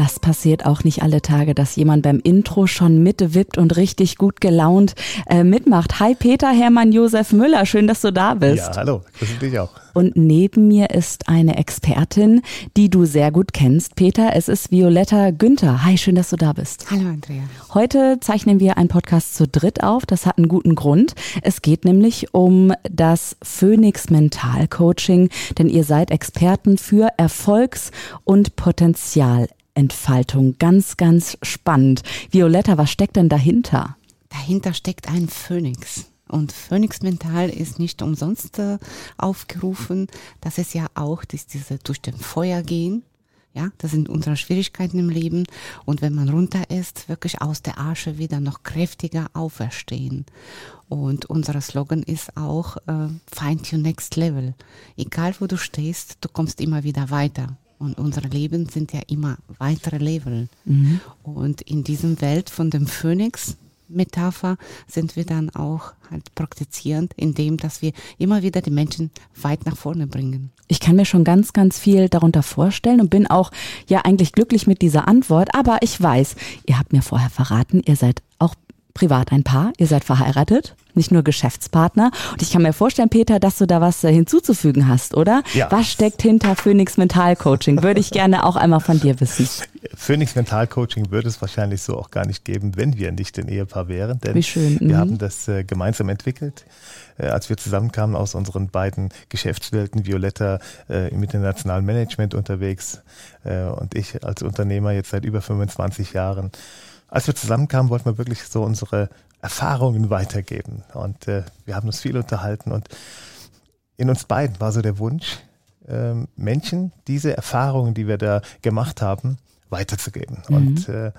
Das passiert auch nicht alle Tage, dass jemand beim Intro schon mitwippt und richtig gut gelaunt äh, mitmacht. Hi Peter Hermann Josef Müller, schön, dass du da bist. Ja, hallo, grüße dich auch. Und neben mir ist eine Expertin, die du sehr gut kennst, Peter. Es ist Violetta Günther. Hi, schön, dass du da bist. Hallo Andrea. Heute zeichnen wir einen Podcast zu dritt auf. Das hat einen guten Grund. Es geht nämlich um das Phoenix Mental Coaching, denn ihr seid Experten für Erfolgs- und Potenzial Entfaltung. Ganz, ganz spannend. Violetta, was steckt denn dahinter? Dahinter steckt ein Phönix. Und Phoenix Mental ist nicht umsonst äh, aufgerufen. Das ist ja auch das, diese durch den Feuer gehen. Ja, das sind unsere Schwierigkeiten im Leben. Und wenn man runter ist, wirklich aus der Asche wieder noch kräftiger auferstehen. Und unser Slogan ist auch äh, Find your next level. Egal wo du stehst, du kommst immer wieder weiter. Und unsere Leben sind ja immer weitere Level. Mhm. Und in diesem Welt von dem Phönix, Metapher sind wir dann auch halt praktizierend, indem dass wir immer wieder die Menschen weit nach vorne bringen. Ich kann mir schon ganz, ganz viel darunter vorstellen und bin auch ja eigentlich glücklich mit dieser Antwort. Aber ich weiß, ihr habt mir vorher verraten, ihr seid auch privat ein Paar, ihr seid verheiratet, nicht nur Geschäftspartner. Und ich kann mir vorstellen, Peter, dass du da was äh, hinzuzufügen hast, oder? Ja. Was steckt hinter Phoenix Mental Coaching? Würde ich gerne auch einmal von dir wissen. Phoenix Mental Coaching würde es wahrscheinlich so auch gar nicht geben, wenn wir nicht ein Ehepaar wären. Denn Wie schön. wir Mhm. haben das äh, gemeinsam entwickelt. Äh, als wir zusammenkamen aus unseren beiden Geschäftswelten, Violetta äh, im internationalen Management unterwegs äh, und ich als Unternehmer jetzt seit über 25 Jahren. Als wir zusammenkamen, wollten wir wirklich so unsere Erfahrungen weitergeben. Und äh, wir haben uns viel unterhalten und in uns beiden war so der Wunsch, ähm, Menschen diese Erfahrungen, die wir da gemacht haben, weiterzugeben. Mhm. Und äh,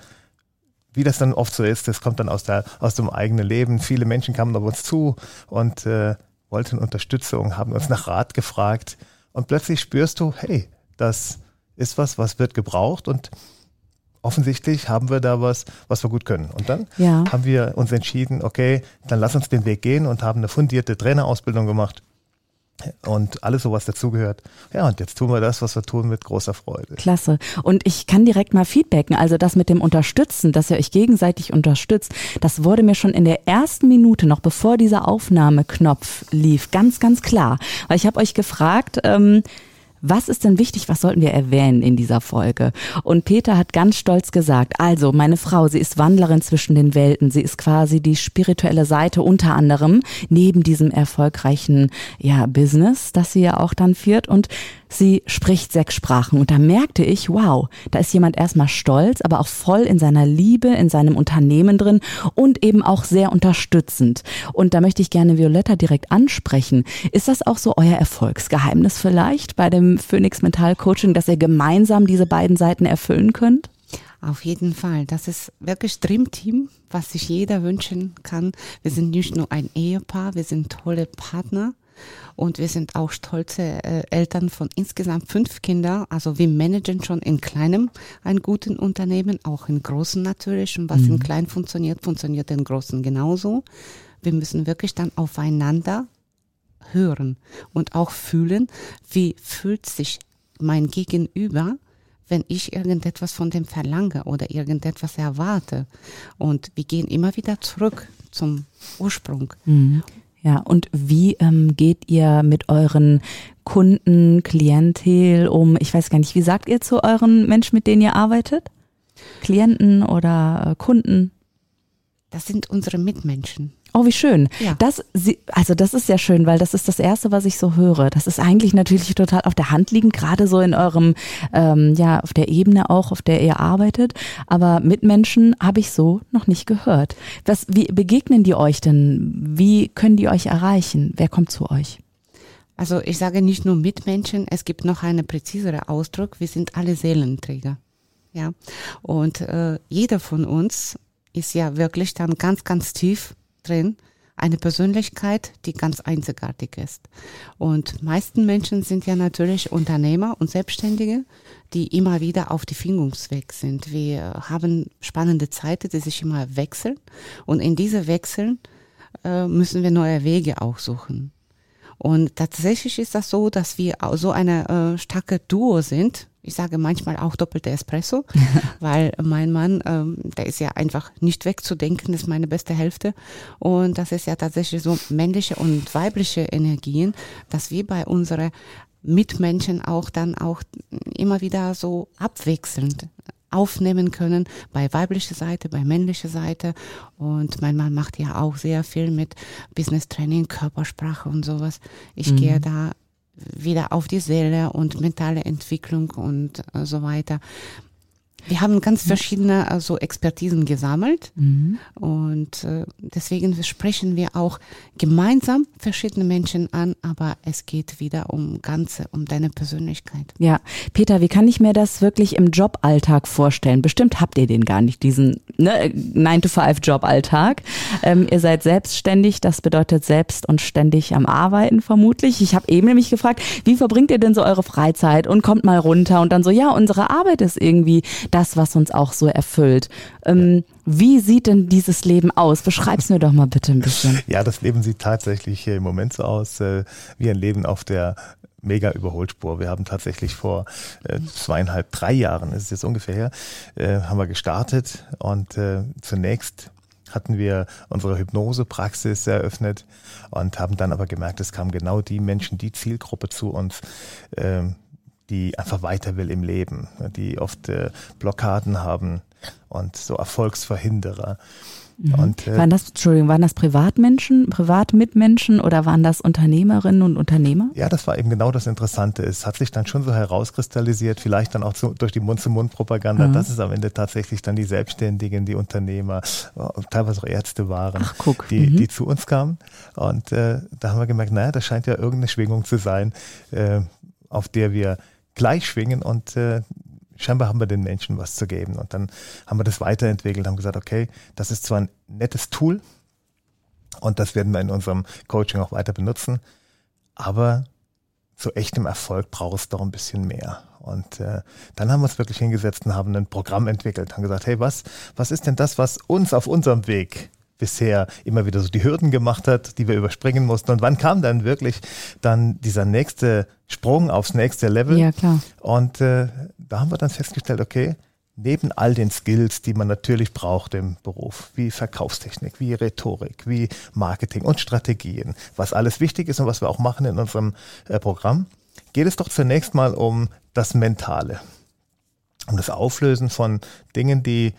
wie das dann oft so ist, das kommt dann aus, der, aus dem eigenen Leben. Viele Menschen kamen auf uns zu und äh, wollten Unterstützung, haben uns nach Rat gefragt. Und plötzlich spürst du, hey, das ist was, was wird gebraucht und offensichtlich haben wir da was, was wir gut können. Und dann Ja. haben wir uns entschieden, okay, dann lass uns den Weg gehen und haben eine fundierte Trainerausbildung gemacht und alles so was dazugehört. Ja, und jetzt tun wir das, was wir tun, mit großer Freude. Klasse. Und ich kann direkt mal feedbacken. Also das mit dem Unterstützen, dass ihr euch gegenseitig unterstützt, das wurde mir schon in der ersten Minute, noch bevor dieser Aufnahmeknopf lief, ganz, ganz klar. Weil ich habe euch gefragt, ähm, was ist denn wichtig, was sollten wir erwähnen in dieser Folge? Und Peter hat ganz stolz gesagt, also meine Frau, sie ist Wandlerin zwischen den Welten, sie ist quasi die spirituelle Seite unter anderem, neben diesem erfolgreichen ja, Business, das sie ja auch dann führt. Und sie spricht sechs Sprachen. Und da merkte ich, wow, da ist jemand erstmal stolz, aber auch voll in seiner Liebe, in seinem Unternehmen drin und eben auch sehr unterstützend. Und da möchte ich gerne Violetta direkt ansprechen. Ist das auch so euer Erfolgsgeheimnis vielleicht bei dem Phoenix Mental Coaching, dass ihr gemeinsam diese beiden Seiten erfüllen könnt? Auf jeden Fall. Das ist wirklich Dreamteam, was sich jeder wünschen kann. Wir sind nicht nur ein Ehepaar, wir sind tolle Partner. Und wir sind auch stolze äh, Eltern von insgesamt fünf Kindern. Also wir managen schon in kleinem ein guten Unternehmen, auch in großen natürlich. Und was in klein funktioniert, funktioniert in großen genauso. Wir müssen wirklich dann aufeinander hören und auch fühlen, wie fühlt sich mein Gegenüber, wenn ich irgendetwas von dem verlange oder irgendetwas erwarte. Und wir gehen immer wieder zurück zum Ursprung. Ja, und wie ähm, geht ihr mit euren Kunden, Klientel um? Ich weiß gar nicht, wie sagt ihr zu euren Menschen, mit denen ihr arbeitet? Klienten oder äh, Kunden? Das sind unsere Mitmenschen. Oh, wie schön. Ja. Das, also das ist ja schön, weil das ist das Erste, was ich so höre. Das ist eigentlich natürlich total auf der Hand liegend, gerade so in eurem, ähm, ja, auf der Ebene auch, auf der ihr arbeitet. Aber Mitmenschen habe ich so noch nicht gehört. Was, wie begegnen die euch denn? Wie können die euch erreichen? Wer kommt zu euch? Also ich sage nicht nur Mitmenschen, es gibt noch einen präziseren Ausdruck, wir sind alle Seelenträger. Ja, und äh, jeder von uns ist ja wirklich dann ganz, ganz tief drin eine Persönlichkeit, die ganz einzigartig ist. Und meisten Menschen sind ja natürlich Unternehmer und Selbstständige, die immer wieder auf die Findungsweg sind. Wir haben spannende Zeiten, die sich immer wechseln. Und in diese Wechseln äh, müssen wir neue Wege auch suchen. Und tatsächlich ist das so, dass wir so eine äh, starke Duo sind. Ich sage manchmal auch doppelte Espresso, weil mein Mann, ähm, der ist ja einfach nicht wegzudenken, ist meine beste Hälfte. Und das ist ja tatsächlich so männliche und weibliche Energien, dass wir bei unseren Mitmenschen auch dann auch immer wieder so abwechselnd aufnehmen können bei weiblicher Seite, bei männlicher Seite. Und mein Mann macht ja auch sehr viel mit Business Training, Körpersprache und sowas. Ich mhm. gehe da wieder auf die Seele und mentale Entwicklung und äh, so weiter. Wir haben ganz verschiedene also Expertisen gesammelt mhm. und äh, deswegen sprechen wir auch gemeinsam verschiedene Menschen an, aber es geht wieder um Ganze, um deine Persönlichkeit. Ja, Peter, wie kann ich mir das wirklich im Joballtag vorstellen? Bestimmt habt ihr den gar nicht, diesen ne, 9-to-5-Joballtag. Ähm, ihr seid selbstständig, das bedeutet selbst und ständig am Arbeiten vermutlich. Ich habe eben nämlich gefragt, wie verbringt ihr denn so eure Freizeit und kommt mal runter und dann so, ja, unsere Arbeit ist irgendwie das, was uns auch so erfüllt. Ähm, wie sieht denn dieses Leben aus? Beschreib's mir doch mal bitte ein bisschen. Ja, das Leben sieht tatsächlich im Moment so aus äh, wie ein Leben auf der mega Überholspur. Wir haben tatsächlich vor äh, zweieinhalb, drei Jahren, ist es jetzt ungefähr her, äh, haben wir gestartet und äh, zunächst hatten wir unsere Hypnosepraxis eröffnet und haben dann aber gemerkt, es kamen genau die Menschen, die Zielgruppe zu uns, äh, die einfach weiter will im Leben, die oft äh, Blockaden haben und so Erfolgsverhinderer. Mhm. Und, äh, waren das, Entschuldigung, waren das Privatmenschen, Privatmitmenschen oder waren das Unternehmerinnen und Unternehmer? Ja, das war eben genau das Interessante. Es hat sich dann schon so herauskristallisiert, vielleicht dann auch so durch die Mund-zu-Mund-Propaganda, mhm. dass es am Ende tatsächlich dann die Selbstständigen, die Unternehmer, teilweise auch Ärzte waren, Ach. Die, mhm. die zu uns kamen. Und äh, da haben wir gemerkt, naja, das scheint ja irgendeine Schwingung zu sein, äh, auf der wir gleich schwingen und äh, scheinbar haben wir den Menschen was zu geben. Und dann haben wir das weiterentwickelt, haben gesagt, okay, das ist zwar ein nettes Tool und das werden wir in unserem Coaching auch weiter benutzen, aber zu echtem Erfolg braucht es doch ein bisschen mehr. Und äh, dann haben wir uns wirklich hingesetzt und haben ein Programm entwickelt, haben gesagt, hey, was, was ist denn das, was uns auf unserem Weg bisher immer wieder so die Hürden gemacht hat, die wir überspringen mussten. Und wann kam dann wirklich dann dieser nächste Sprung aufs nächste Level? Ja, klar. Und äh, da haben wir dann festgestellt, okay, neben all den Skills, die man natürlich braucht im Beruf, wie Verkaufstechnik, wie Rhetorik, wie Marketing und Strategien, was alles wichtig ist und was wir auch machen in unserem äh, Programm, geht es doch zunächst mal um das Mentale, um das Auflösen von Dingen, die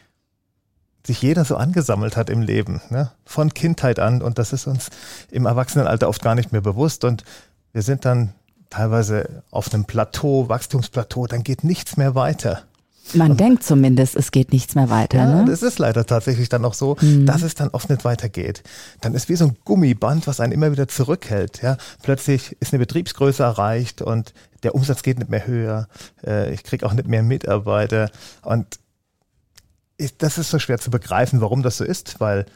sich jeder so angesammelt hat im Leben, ne? von Kindheit an. Und das ist uns im Erwachsenenalter oft gar nicht mehr bewusst. Und wir sind dann teilweise auf einem Plateau, Wachstumsplateau, dann geht nichts mehr weiter. Man und, denkt zumindest, es geht nichts mehr weiter. Ja, ne? das ist leider tatsächlich dann auch so, mhm. dass es dann oft nicht weitergeht. Dann ist wie so ein Gummiband, was einen immer wieder zurückhält. Ja? Plötzlich ist eine Betriebsgröße erreicht und der Umsatz geht nicht mehr höher. Äh, ich kriege auch nicht mehr Mitarbeiter. Und das ist so schwer zu begreifen, warum das so ist, weil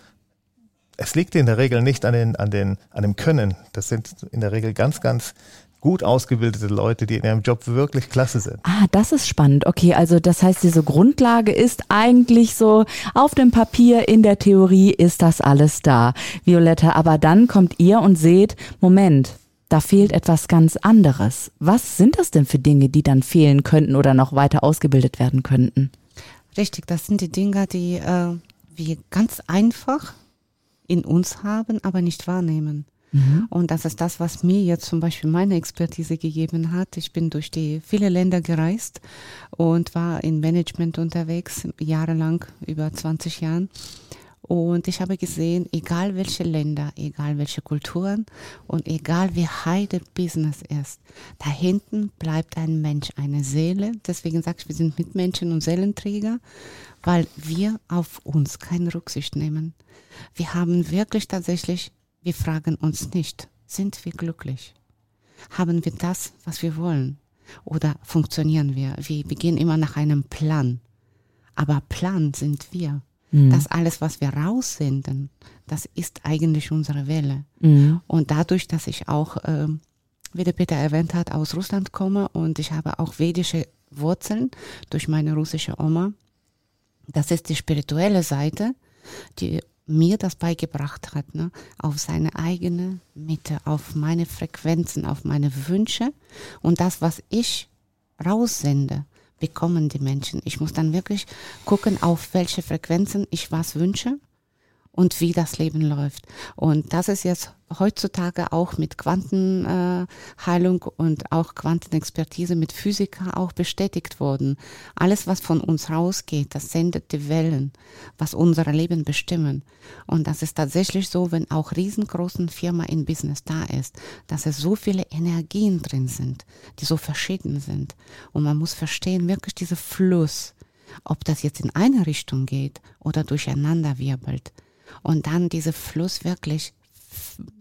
es liegt in der Regel nicht an, den, an, den, an dem Können. Das sind in der Regel ganz, ganz gut ausgebildete Leute, die in ihrem Job wirklich klasse sind. Ah, das ist spannend. Okay, also das heißt, diese Grundlage ist eigentlich so auf dem Papier, in der Theorie ist das alles da, Violetta. Aber dann kommt ihr und seht, Moment, da fehlt etwas ganz anderes. Was sind das denn für Dinge, die dann fehlen könnten oder noch weiter ausgebildet werden könnten? Richtig, das sind die Dinge, die äh, wir ganz einfach in uns haben, aber nicht wahrnehmen. Mhm. Und das ist das, was mir jetzt zum Beispiel meine Expertise gegeben hat. Ich bin durch die viele Länder gereist und war in Management unterwegs, jahrelang, über 20 Jahren. Und ich habe gesehen, egal welche Länder, egal welche Kulturen und egal wie high the business ist, da hinten bleibt ein Mensch, eine Seele. Deswegen sage ich, wir sind Mitmenschen und Seelenträger, weil wir auf uns keine Rücksicht nehmen. Wir haben wirklich tatsächlich, wir fragen uns nicht, sind wir glücklich? Haben wir das, was wir wollen? Oder funktionieren wir? Wir beginnen immer nach einem Plan. Aber Plan sind wir. Mhm. Das alles, was wir raussenden, das ist eigentlich unsere Welle. Mhm. Und dadurch, dass ich auch, äh, wie der Peter erwähnt hat, aus Russland komme und ich habe auch vedische Wurzeln durch meine russische Oma, das ist die spirituelle Seite, die mir das beigebracht hat, ne? auf seine eigene Mitte, auf meine Frequenzen, auf meine Wünsche und das, was ich raussende, bekommen die Menschen. Ich muss dann wirklich gucken, auf welche Frequenzen ich was wünsche und wie das Leben läuft. Und das ist jetzt heutzutage auch mit Quantenheilung äh, und auch Quantenexpertise mit Physiker auch bestätigt worden. Alles, was von uns rausgeht, das sendet die Wellen, was unser Leben bestimmen. Und das ist tatsächlich so, wenn auch riesengroßen Firma in Business da ist, dass es so viele Energien drin sind, die so verschieden sind. Und man muss verstehen, wirklich dieser Fluss, ob das jetzt in eine Richtung geht oder durcheinander wirbelt. Und dann dieser Fluss wirklich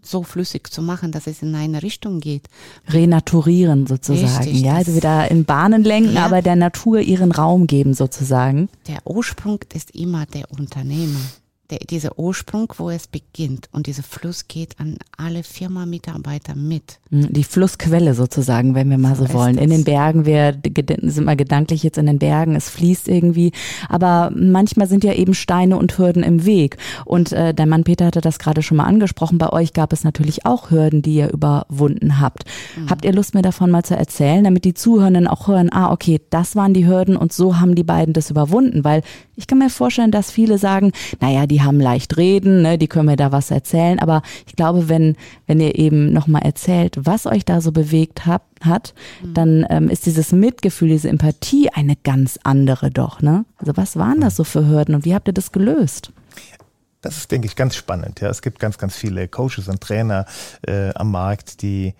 so flüssig zu machen, dass es in eine Richtung geht. Renaturieren sozusagen, Richtig, ja, also wieder in Bahnen lenken, ja. aber der Natur ihren Raum geben sozusagen. Der Ursprung ist immer der Unternehmer der, dieser Ursprung, wo es beginnt und dieser Fluss geht an alle Firma-Mitarbeiter mit. Hm, die Flussquelle sozusagen, wenn wir mal so, so wollen. In den Bergen, wir sind mal gedanklich jetzt in den Bergen, es fließt irgendwie, aber manchmal sind ja eben Steine und Hürden im Weg. Und äh, der Mann Peter hatte das gerade schon mal angesprochen, bei euch gab es natürlich auch Hürden, die ihr überwunden habt. Mhm. Habt ihr Lust, mir davon mal zu erzählen, damit die Zuhörenden auch hören, ah, okay, das waren die Hürden und so haben die beiden das überwunden, weil ich kann mir vorstellen, dass viele sagen, naja, die haben leicht reden, ne, die können mir da was erzählen. Aber ich glaube, wenn, wenn ihr eben nochmal erzählt, was euch da so bewegt hat, hat mhm. dann ähm, ist dieses Mitgefühl, diese Empathie eine ganz andere doch. Ne? Also was waren das so für Hürden und wie habt ihr das gelöst? Das ist, denke ich, ganz spannend. Ja, es gibt ganz, ganz viele Coaches und Trainer äh, am Markt, die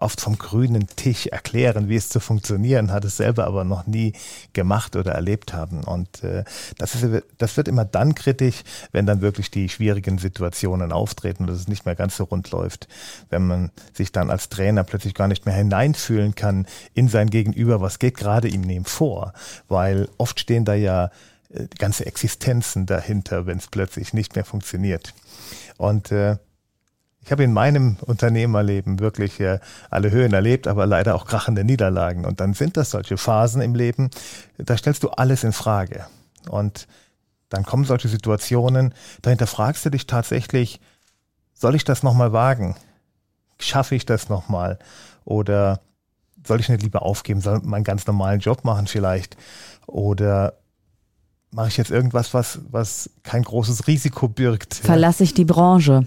oft vom grünen Tisch erklären, wie es zu funktionieren hat, es selber aber noch nie gemacht oder erlebt haben. Und äh, das, ist, das wird immer dann kritisch, wenn dann wirklich die schwierigen Situationen auftreten und es nicht mehr ganz so rund läuft. Wenn man sich dann als Trainer plötzlich gar nicht mehr hineinfühlen kann in sein Gegenüber, was geht gerade ihm neben vor. Weil oft stehen da ja äh, ganze Existenzen dahinter, wenn es plötzlich nicht mehr funktioniert. Und äh, ich habe in meinem Unternehmerleben wirklich äh, alle Höhen erlebt, aber leider auch krachende Niederlagen. Und dann sind das solche Phasen im Leben, da stellst du alles in Frage. Und dann kommen solche Situationen, dahinter fragst du dich tatsächlich, soll ich das nochmal wagen? Schaffe ich das nochmal? Oder soll ich nicht lieber aufgeben, soll meinen ganz normalen Job machen vielleicht? Oder mache ich jetzt irgendwas, was, was kein großes Risiko birgt. Verlasse ich die Branche.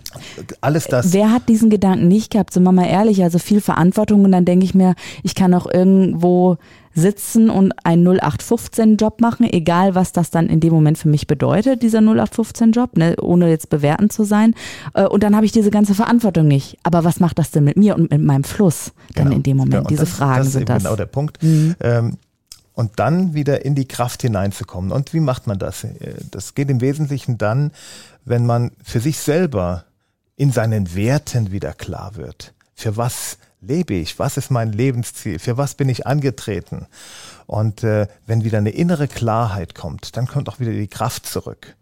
Alles das. Wer hat diesen Gedanken nicht gehabt? Sind wir mal ehrlich, also viel Verantwortung und dann denke ich mir, ich kann auch irgendwo sitzen und einen 0815-Job machen, egal was das dann in dem Moment für mich bedeutet, dieser 0815-Job, ne, ohne jetzt bewertend zu sein. Äh, und dann habe ich diese ganze Verantwortung nicht. Aber was macht das denn mit mir und mit meinem Fluss dann genau. in dem Moment? Ja, diese das, Fragen das sind das. Genau der Punkt. Mhm. Ähm, und dann wieder in die Kraft hineinzukommen. Und wie macht man das? Das geht im Wesentlichen dann, wenn man für sich selber in seinen Werten wieder klar wird. Für was lebe ich? Was ist mein Lebensziel? Für was bin ich angetreten? Und äh, wenn wieder eine innere Klarheit kommt, dann kommt auch wieder die Kraft zurück.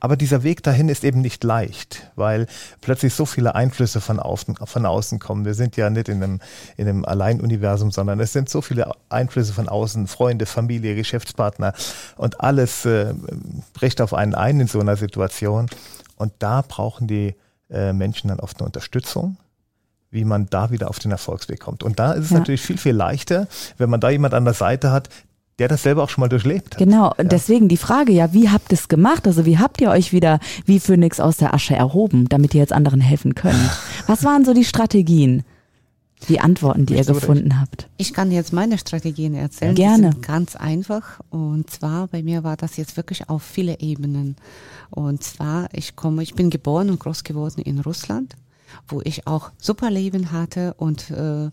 Aber dieser Weg dahin ist eben nicht leicht, weil plötzlich so viele Einflüsse von, außen, von außen kommen. Wir sind ja nicht in einem, in einem Alleinuniversum, sondern es sind so viele Einflüsse von außen, Freunde, Familie, Geschäftspartner und alles äh, bricht auf einen ein in so einer Situation. Und da brauchen die äh, Menschen dann oft eine Unterstützung wie man da wieder auf den Erfolgsweg kommt. Und da ist es ja. natürlich viel, viel leichter, wenn man da jemand an der Seite hat, der das selber auch schon mal durchlebt hat. Genau, ja. deswegen die Frage, ja, wie habt ihr es gemacht? Also wie habt ihr euch wieder wie Phönix aus der Asche erhoben, damit ihr jetzt anderen helfen könnt? Was waren so die Strategien? Die Antworten, die ihr gefunden habt. Ich kann jetzt meine Strategien erzählen. Gerne. ganz einfach. Und zwar bei mir war das jetzt wirklich auf viele Ebenen. Und zwar, ich komme, ich bin geboren und groß geworden in Russland wo ich auch super Leben hatte und äh,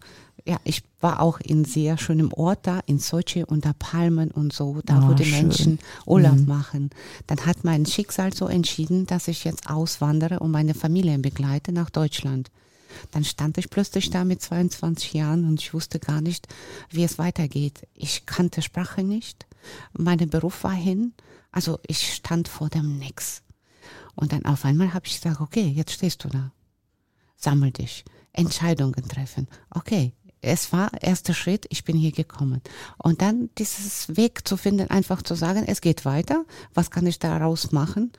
ja, ich war auch in sehr schönem Ort da, in Sochi unter Palmen und so, da oh, wo die schön. Menschen Urlaub mhm. machen. Dann hat mein Schicksal so entschieden, dass ich jetzt auswandere und meine Familie begleite nach Deutschland. Dann stand ich plötzlich da mit 22 Jahren und ich wusste gar nicht, wie es weitergeht. Ich kannte Sprache nicht, mein Beruf war hin, Also ich stand vor dem Nix. Und dann auf einmal habe ich gesagt, okay, jetzt stehst du da. Sammel dich. Entscheidungen treffen. Okay, es war erster Schritt, ich bin hier gekommen. Und dann dieses Weg zu finden, einfach zu sagen, es geht weiter, was kann ich daraus machen?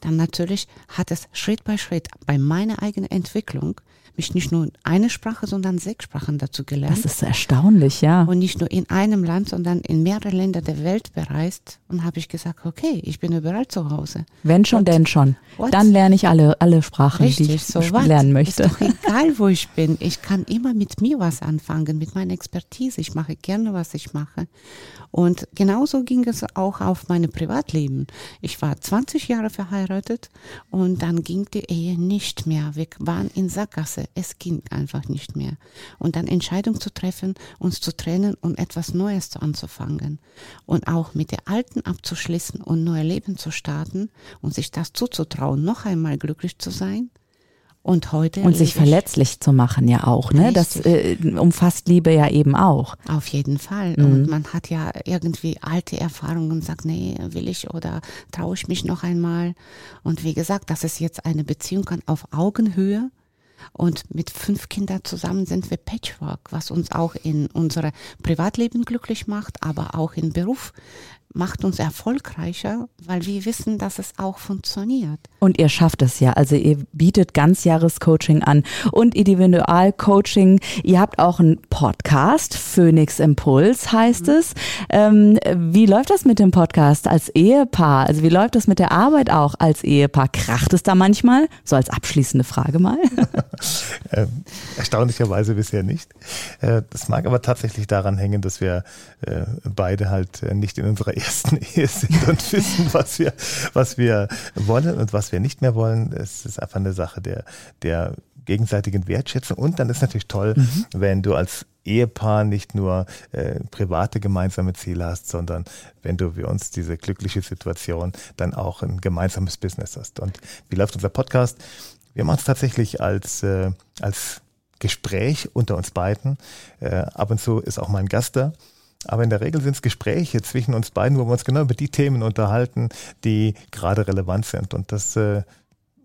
Dann natürlich hat es Schritt bei Schritt bei meiner eigenen Entwicklung mich nicht nur eine Sprache, sondern sechs Sprachen dazu gelernt. Das ist erstaunlich, ja. Und nicht nur in einem Land, sondern in mehreren Ländern der Welt bereist. Und habe ich gesagt, okay, ich bin überall zu Hause. Wenn schon, Und denn schon. what? Dann lerne ich alle, alle Sprachen, Richtig, die ich so lernen möchte. Ist doch egal, wo ich bin. Ich kann immer mit mir was anfangen, mit meiner Expertise. Ich mache gerne, was ich mache. Und genauso ging es auch auf meine Privatleben. Ich war 20 Jahre verheiratet und dann ging die Ehe nicht mehr. Wir waren in Sackgasse. Es ging einfach nicht mehr. Und dann Entscheidung zu treffen, uns zu trennen und etwas Neues anzufangen. Und auch mit der Alten abzuschließen und neue Leben zu starten und sich das zuzutrauen, noch einmal glücklich zu sein. Und heute Und sich verletzlich zu machen ja auch, ne? Das äh, umfasst Liebe ja eben auch. Auf jeden Fall. Mhm. Und man hat ja irgendwie alte Erfahrungen und sagt, nee, will ich oder traue ich mich noch einmal. Und wie gesagt, das ist jetzt eine Beziehung an- auf Augenhöhe. Und mit fünf Kindern zusammen sind wir Patchwork, was uns auch in unserem Privatleben glücklich macht, aber auch im Beruf macht uns erfolgreicher, weil wir wissen, dass es auch funktioniert. Und ihr schafft es ja. Also ihr bietet Ganzjahrescoaching an und Individualcoaching. Ihr habt auch einen Podcast, Phoenix Impuls heißt es. Ähm, wie läuft das mit dem Podcast als Ehepaar? Also wie läuft das mit der Arbeit auch als Ehepaar? Kracht es da manchmal? So als abschließende Frage mal. Ähm, erstaunlicherweise bisher nicht. Äh, das mag aber tatsächlich daran hängen, dass wir äh, beide halt äh, nicht in unserer ersten Ehe sind und wissen, was wir, was wir wollen und was wir nicht mehr wollen. Es ist einfach eine Sache der, der gegenseitigen Wertschätzung. Und dann ist natürlich toll, wenn du als Ehepaar nicht nur äh, private gemeinsame Ziele hast, sondern wenn du wie uns diese glückliche Situation dann auch ein gemeinsames Business hast. Und wie läuft unser Podcast? Wir machen es tatsächlich als, äh, als Gespräch unter uns beiden. Äh, ab und zu ist auch mal ein Gast da. Aber in der Regel sind es Gespräche zwischen uns beiden, wo wir uns genau über die Themen unterhalten, die gerade relevant sind. Und das äh,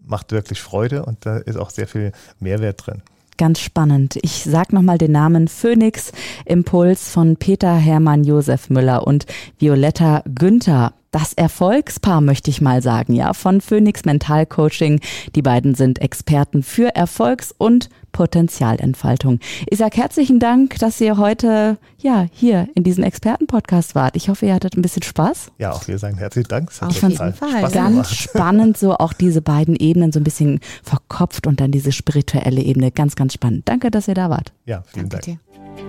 macht wirklich Freude und da ist auch sehr viel Mehrwert drin. Ganz spannend. Ich sag nochmal den Namen Phoenix Impuls von Peter Hermann Josef Müller und Violetta Günther. Das Erfolgspaar möchte ich mal sagen, ja, von Phoenix Mental Coaching. Die beiden sind Experten für Erfolgs- und Potenzialentfaltung. Ich sag herzlichen Dank, dass ihr heute, ja, hier in diesem Expertenpodcast wart. Ich hoffe, ihr hattet ein bisschen Spaß. Ja, auch wir sagen herzlichen Dank. Es hat Auf jeden Fall. Spaß Ganz gemacht. spannend, so auch diese beiden Ebenen so ein bisschen verkopft und dann diese spirituelle Ebene. Ganz, ganz spannend. Danke, dass ihr da wart. Ja, vielen Danke Dank. dir.